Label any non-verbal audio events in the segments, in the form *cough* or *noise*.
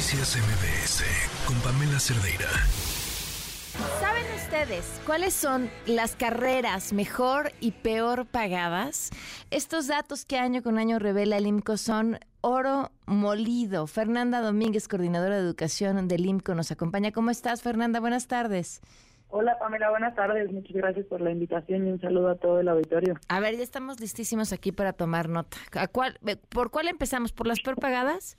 Noticias MBS con Pamela Cerdeira. ¿Saben ustedes cuáles son las carreras mejor y peor pagadas? Estos datos que año con año revela el IMCO son oro molido. Fernanda Domínguez, coordinadora de educación del IMCO, nos acompaña. ¿Cómo estás, Fernanda? Buenas tardes. Hola Pamela, buenas tardes. Muchas gracias por la invitación y un saludo a todo el auditorio. A ver, ya estamos listísimos aquí para tomar nota. ¿A cuál, ¿Por cuál empezamos? ¿Por las peor pagadas?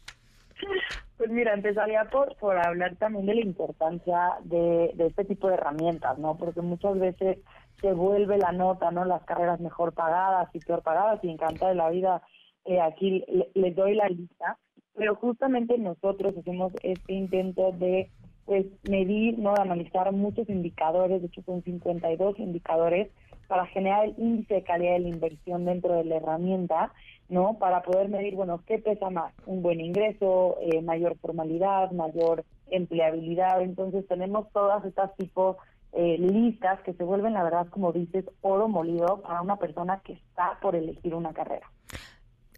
Pues mira, empezaría por, por hablar también de la importancia de, de este tipo de herramientas, ¿no? Porque muchas veces se vuelve la nota, ¿no? Las carreras mejor pagadas y peor pagadas y encanta de la vida. Eh, aquí les doy la lista, pero justamente nosotros hacemos este intento de pues medir, no de analizar muchos indicadores, de hecho son 52 indicadores para generar el índice de calidad de la inversión dentro de la herramienta, ¿no? Para poder medir, bueno, qué pesa más, un buen ingreso, eh, mayor formalidad, mayor empleabilidad. Entonces tenemos todas estas tipos eh, listas que se vuelven, la verdad, como dices, oro molido para una persona que está por elegir una carrera.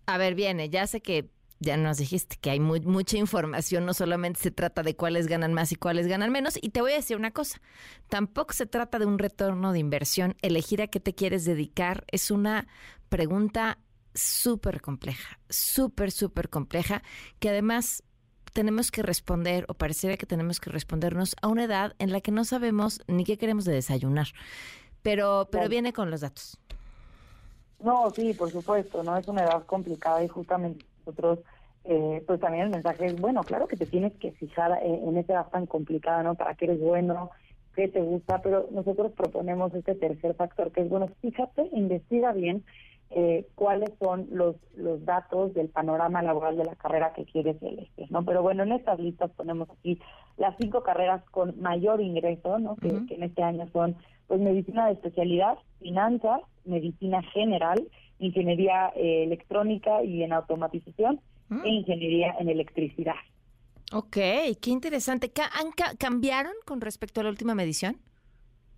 A ver, viene, ya sé que ya nos dijiste que hay mucha información, no solamente se trata de cuáles ganan más y cuáles ganan menos. Y te voy a decir una cosa, tampoco se trata de un retorno de inversión. Elegir a qué te quieres dedicar es una pregunta súper compleja, súper, súper compleja, que además tenemos que responder, o pareciera que tenemos que respondernos a una edad en la que no sabemos ni qué queremos de desayunar. Pero, pero viene con los datos. No, sí, por supuesto, no es una edad complicada y justamente nosotros, eh, pues también el mensaje es, bueno, claro que te tienes que fijar en, en esa edad tan complicada, ¿no? Para qué eres bueno, qué te gusta, pero nosotros proponemos este tercer factor, que es, bueno, fíjate, investiga bien eh, cuáles son los, los datos del panorama laboral de la carrera que quieres elegir, ¿no? Pero bueno, en estas listas ponemos aquí las cinco carreras con mayor ingreso, ¿no? Que, en este año son, pues, medicina de especialidad, finanzas, medicina general, ingeniería eh, electrónica y en automatización e mm. ingeniería en electricidad. Ok, qué interesante. ¿Han ¿Cambiaron con respecto a la última medición?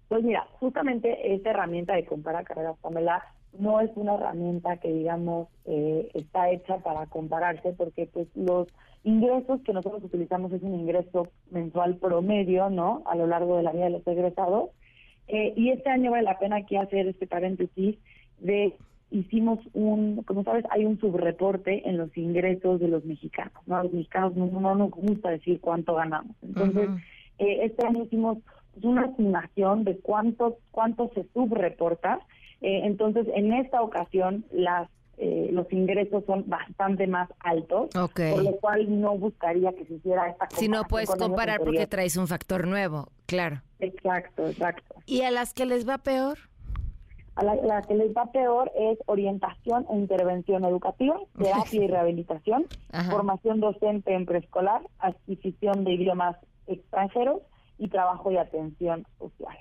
Pues mira, justamente esta herramienta de comparar carreras, Pamela, no es una herramienta que digamos eh, está hecha para compararse porque pues los ingresos que nosotros utilizamos es un ingreso mensual promedio, ¿no? A lo largo de la vida de los egresados. Eh, y este año vale la pena aquí hacer este paréntesis de hicimos un, como sabes, hay un subreporte en los ingresos de los mexicanos, ¿no? los mexicanos no, nos gusta decir cuánto ganamos. Entonces, eh, este año hicimos una estimación de cuánto, cuánto se subreporta. Eh, entonces, en esta ocasión, las eh, los ingresos son bastante más altos, por lo cual no buscaría que se hiciera esta Si no puedes comparar porque traes un factor nuevo, claro. Exacto, exacto. ¿Y a las que les va peor? A la, que les va peor es orientación e intervención educativa, *laughs* terapia y rehabilitación, formación docente en preescolar, adquisición de idiomas extranjeros y trabajo y atención social.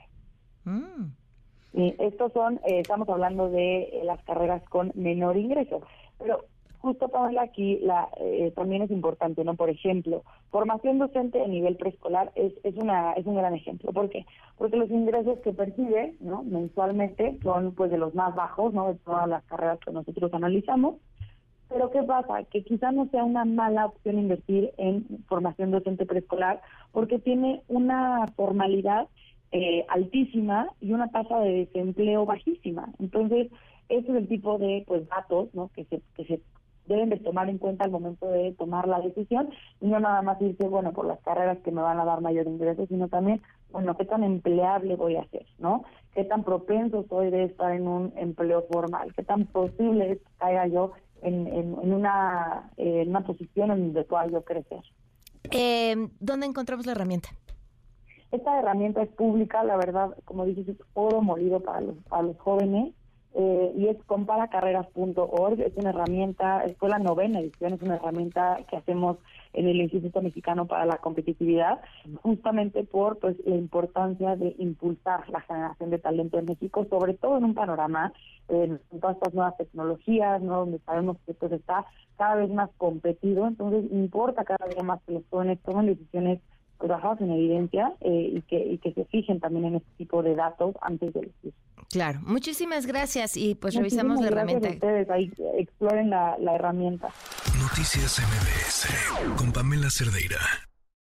Mm. Y estos son, eh, estamos hablando de eh, las carreras con menor ingreso, pero aquí la, eh, también es importante, ¿no? Por ejemplo, formación docente a nivel preescolar es, es, una, es un gran ejemplo. ¿Por qué? Porque los ingresos que percibe ¿no? mensualmente son pues de los más bajos, ¿no? De todas las carreras que nosotros analizamos. Pero ¿qué pasa? Que quizá no sea una mala opción invertir en formación docente preescolar porque tiene una formalidad eh, altísima y una tasa de desempleo bajísima. Entonces, ese es el tipo de pues datos ¿no? que se que se deben de tomar en cuenta al momento de tomar la decisión y no nada más irse, bueno, por las carreras que me van a dar mayor ingreso, sino también, bueno, qué tan empleable voy a ser, ¿no? Qué tan propenso soy de estar en un empleo formal, qué tan posible es que caiga yo en, en, una, en una posición en donde pueda yo crecer. Eh, ¿Dónde encontramos la herramienta? Esta herramienta es pública, la verdad, como dices, es oro molido para los, para los jóvenes eh, y es comparacarreras.org, es una herramienta, fue la novena edición, es una herramienta que hacemos en el Instituto Mexicano para la Competitividad, justamente por pues la importancia de impulsar la generación de talento en México, sobre todo en un panorama eh, en todas estas nuevas tecnologías, ¿no? donde sabemos que pues está cada vez más competido, entonces importa cada vez más que los jóvenes tomen decisiones basados en evidencia eh, y, que, y que se fijen también en este tipo de datos antes de elegir. Claro, muchísimas gracias y pues revisamos la herramienta. ustedes ahí exploren la, la herramienta. Noticias MBS con Pamela Cerdeira.